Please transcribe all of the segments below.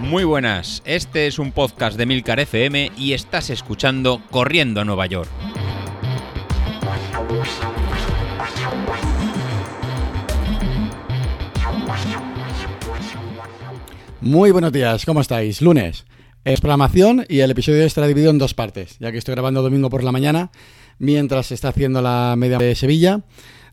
Muy buenas, este es un podcast de Milcar FM y estás escuchando Corriendo a Nueva York. Muy buenos días, ¿cómo estáis? Lunes. Es programación y el episodio estará dividido en dos partes, ya que estoy grabando domingo por la mañana, mientras se está haciendo la media de Sevilla,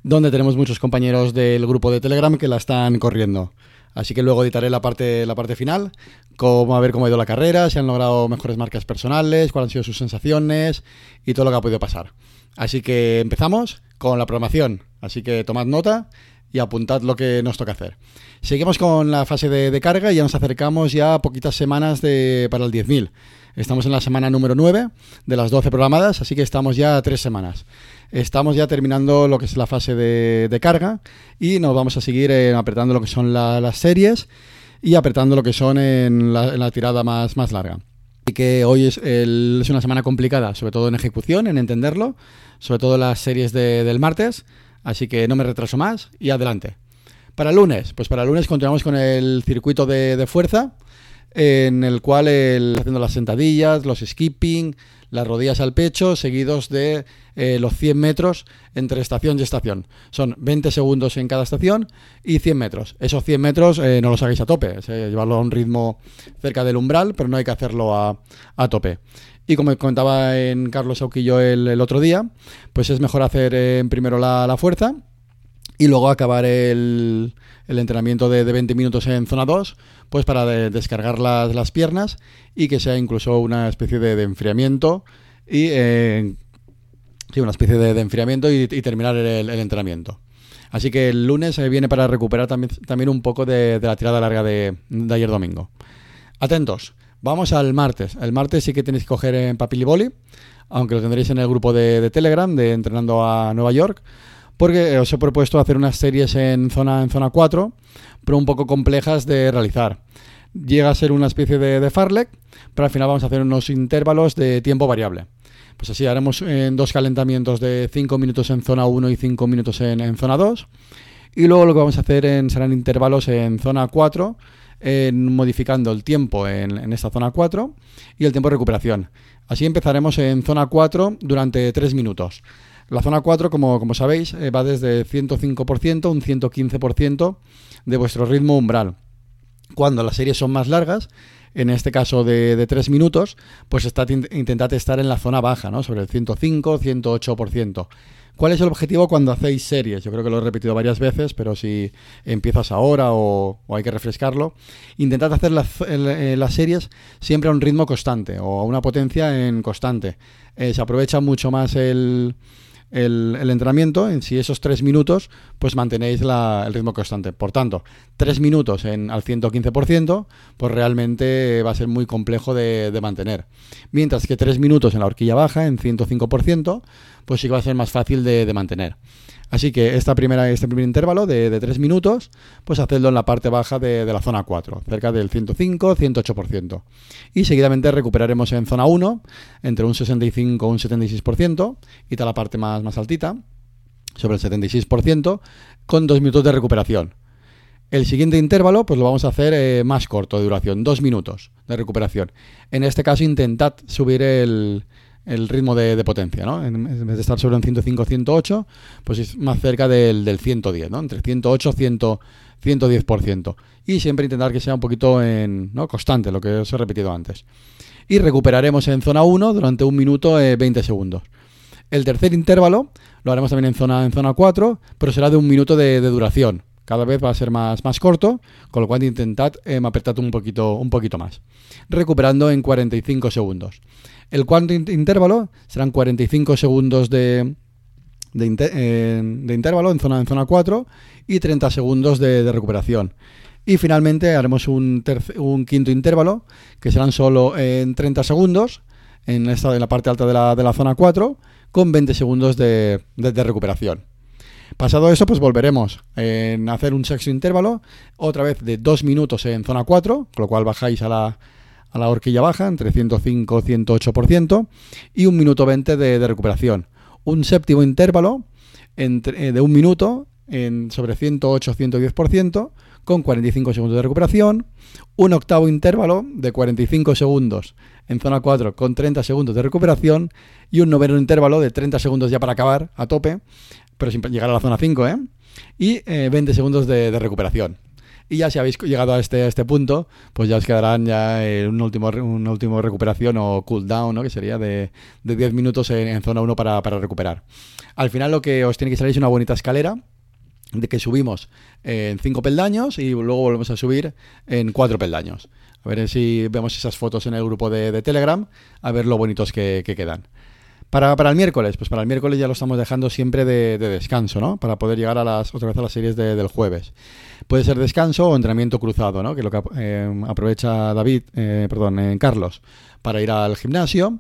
donde tenemos muchos compañeros del grupo de Telegram que la están corriendo. Así que luego editaré la parte, la parte final, cómo a ver cómo ha ido la carrera, si han logrado mejores marcas personales, cuáles han sido sus sensaciones y todo lo que ha podido pasar. Así que empezamos con la programación. Así que tomad nota y apuntad lo que nos toca hacer. Seguimos con la fase de, carga y ya nos acercamos ya a poquitas semanas de, para el 10.000. Estamos en la semana número 9 de las 12 programadas, así que estamos ya tres semanas. Estamos ya terminando lo que es la fase de, carga y nos vamos a seguir apretando lo que son las series y apretando lo que son en la, tirada más, más larga. Así que hoy es, es, una semana complicada, sobre todo en ejecución, en entenderlo, sobre todo las series del martes. Así que no me retraso más y adelante. Para el lunes, pues para el lunes continuamos con el circuito de, fuerza, en el cual haciendo las sentadillas, los skipping, las rodillas al pecho, seguidos de eh, los 100 metros entre estación y estación. Son 20 segundos en cada estación y 100 metros. Esos 100 metros eh, no los hagáis a tope, es, llevarlo a un ritmo cerca del umbral, pero no hay que hacerlo a, a tope. Y como comentaba en Carlos Auquillo el, el otro día, pues es mejor hacer eh, primero la, fuerza y luego acabar el, entrenamiento de, de, 20 minutos en zona 2, pues para descargar las, las, piernas y que sea incluso una especie de, enfriamiento y eh, sí, una especie de, enfriamiento y, terminar el, entrenamiento. Así que el lunes eh, viene para recuperar también, también un poco de, la tirada larga de, ayer domingo. Atentos. Vamos al martes. El martes sí que tenéis que coger en papel y boli, aunque lo tendréis en el grupo de, Telegram de Entrenando a Nueva York, porque os he propuesto hacer unas series en zona, en zona 4, pero un poco complejas de realizar. Llega a ser una especie de, de farlek, pero al final vamos a hacer unos intervalos de tiempo variable. Pues así haremos en dos calentamientos de 5 minutos en zona 1 y 5 minutos en, en, zona 2. Y luego lo que vamos a hacer en, serán intervalos en zona 4 modificando el tiempo en, esta zona 4 y el tiempo de recuperación. Así empezaremos en zona 4 durante 3 minutos. La zona 4, como, como sabéis, eh, va desde 105% a un 115% de vuestro ritmo umbral. Cuando las series son más largas, en este caso de, de 3 minutos, pues intentad estar en la zona baja, ¿no? sobre el 105-108%. ¿Cuál es el objetivo cuando hacéis series? Yo creo que lo he repetido varias veces, pero si empiezas ahora o, hay que refrescarlo, intentad hacer eh, las, series siempre a un ritmo constante o a una potencia en constante. Eh, se aprovecha mucho más el, el, entrenamiento, en si esos tres minutos, pues mantenéis el ritmo constante. Por tanto, tres minutos en, al 115%, pues realmente va a ser muy complejo de, mantener. Mientras que tres minutos en la horquilla baja, en 105%, pues sí que va a ser más fácil de mantener. Así que esta primera, este primer intervalo de, de 3 minutos, pues hacedlo en la parte baja de, la zona 4, cerca del 105-108%. Y seguidamente recuperaremos en zona 1, entre un 65 y un 76%, y toda la parte más, más altita, sobre el 76%, con 2 minutos de recuperación. El siguiente intervalo, pues lo vamos a hacer eh, más corto de duración, 2 minutos de recuperación. En este caso, intentad subir el, el ritmo de, potencia, ¿no? En, vez de estar sobre un 105, 108, pues es más cerca del, del 110, ¿no? Entre 108 y 110%. Y siempre intentar que sea un poquito en, ¿no? constante, lo que os he repetido antes. Y recuperaremos en zona 1 durante un minuto y 20 segundos. El tercer intervalo lo haremos también en zona, en zona 4, pero será de un minuto de, duración. Cada vez va a ser más, más corto, con lo cual intentad eh, apretar un poquito, un poquito más. Recuperando en 45 segundos. El cuarto intervalo serán 45 segundos de, eh, de, intervalo en zona, en zona 4 y 30 segundos de, recuperación. Y finalmente haremos un, un, quinto intervalo que serán solo en 30 segundos en, esta, en la parte alta de la, de la zona 4 con 20 segundos de, de, recuperación. Pasado eso, pues volveremos a hacer un sexto intervalo, otra vez de 2 minutos en zona 4, con lo cual bajáis a la, a la horquilla baja, entre 105 y 108%, y un minuto 20 de, recuperación. Un séptimo intervalo eh, de un minuto en, sobre 108-110%, con 45 segundos de recuperación, un octavo intervalo de 45 segundos en zona 4 con 30 segundos de recuperación y un noveno intervalo de 30 segundos ya para acabar a tope, pero sin llegar a la zona 5, ¿eh? Y 20 segundos de recuperación. Y ya si habéis llegado a este, este punto, pues ya os quedarán ya eh, un último, una última recuperación o cooldown, ¿no? que sería de, de 10 minutos en, zona 1 para, para, recuperar. Al final lo que os tiene que salir es una bonita escalera de que subimos en 5 peldaños y luego volvemos a subir en 4 peldaños. A ver si vemos esas fotos en el grupo de, Telegram, a ver lo bonitos que quedan. Para, para, el miércoles, pues para el miércoles ya lo estamos dejando siempre de, descanso, ¿no? Para poder llegar a las, otra vez a las series del jueves. Puede ser descanso o entrenamiento cruzado, ¿no? Que lo que eh, aprovecha David, eh, perdón, en Carlos, para ir al gimnasio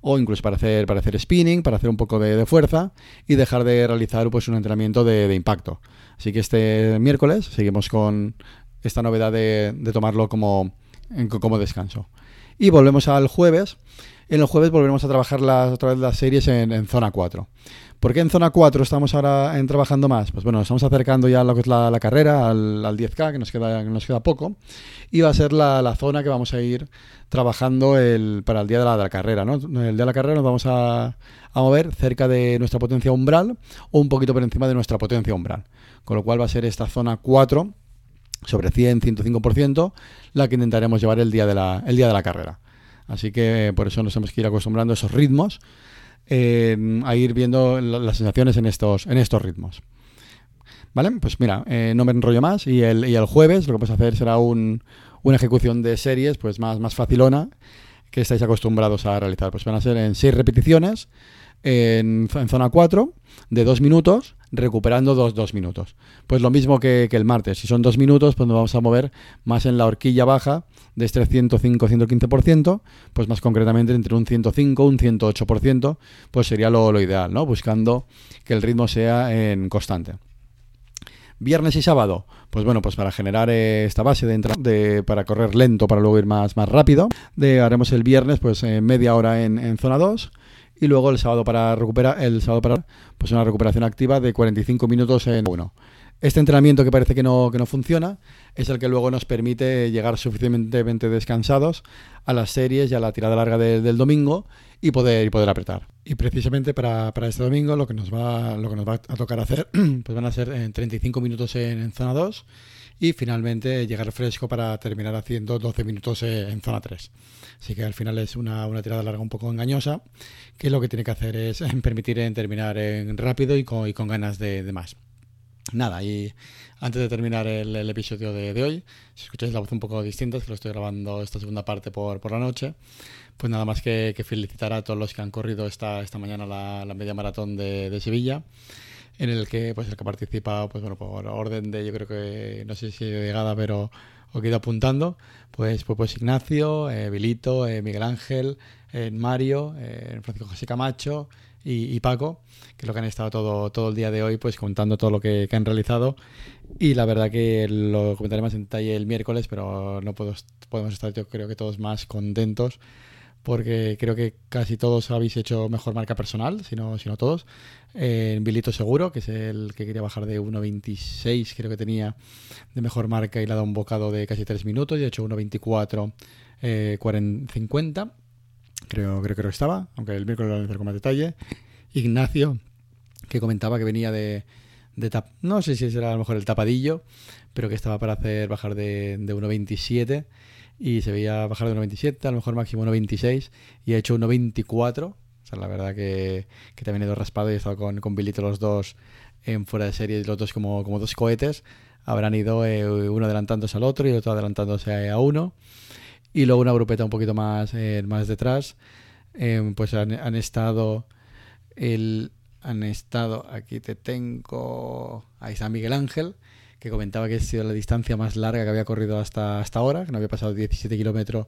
o incluso para hacer, para hacer spinning, para hacer un poco de, fuerza y dejar de realizar pues un entrenamiento de, impacto. Así que este miércoles seguimos con esta novedad de, tomarlo como, como descanso. Y volvemos al jueves en los jueves volveremos a trabajar las, otra vez las series en, zona 4. ¿Por qué en zona 4 estamos ahora en trabajando más? Pues bueno, nos estamos acercando ya a lo que es la, carrera, al, 10K, que nos queda, nos queda poco, y va a ser la, zona que vamos a ir trabajando el, para el día de la, carrera. ¿no? El día de la carrera nos vamos a, a mover cerca de nuestra potencia umbral o un poquito por encima de nuestra potencia umbral. Con lo cual va a ser esta zona 4 sobre 100, 105%, la que intentaremos llevar el día de la, el día de la carrera. Así que por eso nos hemos que ir acostumbrando a esos ritmos, eh, a ir viendo las sensaciones en estos, en estos ritmos. ¿Vale? Pues mira, eh, no me enrollo más y el, y el jueves lo que vamos a hacer será un, una ejecución de series pues más, más facilona que estáis acostumbrados a realizar. Pues van a ser en seis repeticiones en, zona 4 de 2 minutos, recuperando 2 dos, minutos. Pues lo mismo que, el martes. Si son 2 minutos, pues nos vamos a mover más en la horquilla baja de este 105-115%, pues más concretamente entre un 105 un 108%, pues sería lo, ideal, ¿no? Buscando que el ritmo sea en constante. Viernes y sábado, pues bueno, pues para generar esta base de entrada, de, para correr lento, para luego ir más, más rápido, haremos el viernes pues eh, media hora en, en zona 2, y luego el sábado para recuperar, el sábado para pues una recuperación activa de 45 minutos en uno. Este entrenamiento que parece que no, que no funciona es el que luego nos permite llegar suficientemente descansados a las series y a la tirada larga del domingo y poder, y poder apretar. Y precisamente para, para, este domingo lo que, nos va, lo que nos va a tocar hacer pues van a ser en 35 minutos en, en zona 2 y finalmente llegar fresco para terminar haciendo 12 minutos en zona 3. Así que al final es una, tirada larga un poco engañosa, que lo que tiene que hacer es permitir en terminar en rápido y con, y con ganas de, más. Nada, y antes de terminar el, episodio de, hoy, si escucháis la voz un poco distinta, es que lo estoy grabando esta segunda parte por, por la noche, pues nada más que, felicitar a todos los que han corrido esta, esta mañana la, la media maratón de, de Sevilla en el que pues el que participa pues bueno por orden de yo creo que no sé si he llegada pero os quedo apuntando pues pues, pues Ignacio eh, Vilito eh, Miguel Ángel eh, Mario eh, Francisco José Camacho y, Paco que es lo que han estado todo todo el día de hoy pues contando todo lo que, han realizado. Y la verdad que lo comentaré más en detalle el miércoles pero no puedo, podemos estar yo creo que todos más contentos porque creo que casi todos habéis hecho mejor marca personal, si no, si no todos. En eh, Bilito Seguro, que es el que quería bajar de 1.26, creo que tenía de mejor marca y le ha dado un bocado de casi 3 minutos y ha hecho 1.24, eh, 50. Creo, creo que estaba, aunque el miércoles lo voy a hacer con más detalle. Ignacio, que comentaba que venía de, tap, no sé si será a lo mejor el tapadillo, pero que estaba para hacer bajar de 1.27 y se veía bajar de 1.27, a lo mejor máximo 1.26 y ha hecho 1.24. O sea, la verdad que, que también he ido raspado y he estado con, con Bilito los dos en fuera de serie, los dos como, como dos cohetes. Habrán ido eh, uno adelantándose al otro y otro adelantándose a uno. Y luego una grupeta un poquito más, eh, más detrás. Eh, pues han, han estado el han estado aquí te tengo ahí está Miguel Ángel que comentaba que ha sido la distancia más larga que había corrido hasta, hasta ahora, que no había pasado 17 kilómetros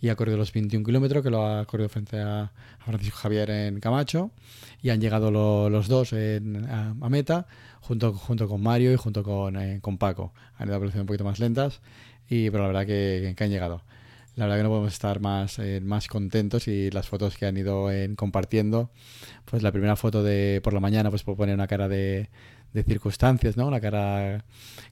y ha corrido los 21 kilómetros, que lo ha corrido frente a, Francisco Javier en Camacho, y han llegado los dos a, meta, junto, junto con Mario y junto con, eh, con Paco. Han ido a velocidades un poquito más lentas, y, pero la verdad que, han llegado. La verdad que no podemos estar más, eh, más contentos y las fotos que han ido compartiendo, pues la primera foto de por la mañana pues pone una cara de, de circunstancias, ¿no? La cara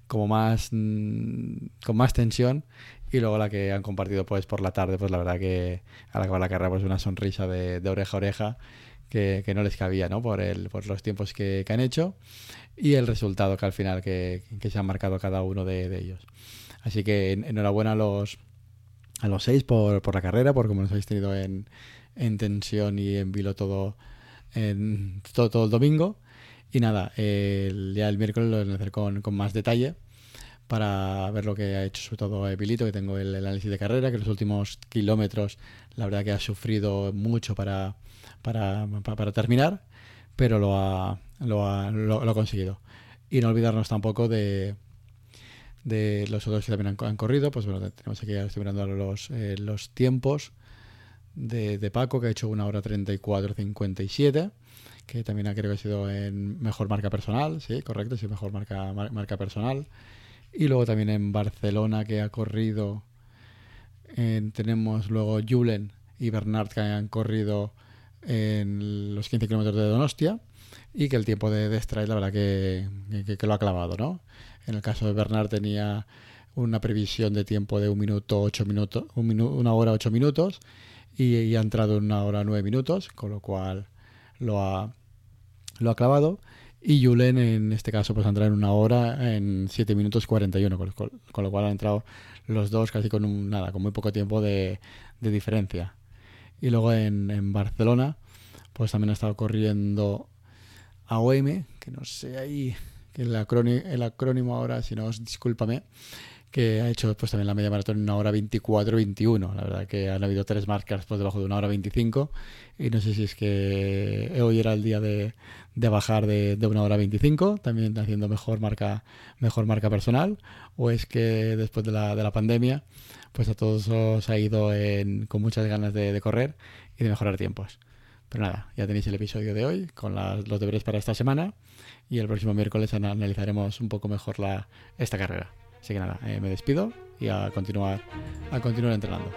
como más mm, con más tensión y luego la que han compartido pues por la tarde, pues la verdad que al acabar la carrera pues una sonrisa de, oreja a oreja que, no les cabía, ¿no? Por, el, por los tiempos que, han hecho y el resultado que al final que, se han marcado cada uno de, ellos. Así que enhorabuena a los, a los seis por, por la carrera, por cómo nos habéis tenido en, en tensión y en vilo todo, en, todo, todo el domingo. Y nada, el, ya el miércoles lo voy a hacer con, con más detalle para ver lo que ha hecho sobre todo Pilito, que tengo el, análisis de carrera, que los últimos kilómetros la verdad que ha sufrido mucho para, para, para, terminar, pero lo ha, lo, ha, lo, ha conseguido. Y no olvidarnos tampoco de, de los otros que también han, corrido, pues bueno, tenemos aquí, estoy mirando los, eh, los tiempos de, de, Paco, que ha hecho una hora 34.57, que también creo que ha sido en mejor marca personal, sí, correcto, sí, mejor marca, marca personal. Y luego también en Barcelona, que ha corrido, tenemos luego Julen y Bernard, que han corrido en los 15 kilómetros de Donostia y que el tiempo de, de la verdad que, que, lo ha clavado, ¿no? En el caso de Bernard tenía una previsión de tiempo de un minuto ocho minutos, un una hora ocho minutos y, ha entrado en una hora nueve minutos, con lo cual lo ha, lo ha clavado. Y Julen en este caso pues entrado en una hora en 7 minutos 41, con, con, lo cual han entrado los dos casi con un, nada, con muy poco tiempo de, diferencia. Y luego en, en, Barcelona pues también ha estado corriendo AOM, que no sé ahí, el el acrónimo ahora, si no, discúlpame, que ha hecho pues también la media maratón en una hora 24-21. La verdad que han habido tres marcas por debajo de una hora 25 y no sé si es que hoy era el día de, de bajar de, de, una hora 25, también haciendo mejor marca, mejor marca personal, o es que después de la, de la pandemia pues a todos os ha ido con muchas ganas de, de, correr y de mejorar tiempos. Pero nada, ya tenéis el episodio de hoy con los deberes para esta semana y el próximo miércoles analizaremos un poco mejor la, esta carrera. Así que nada, eh, me despido y a continuar, a continuar entrenando.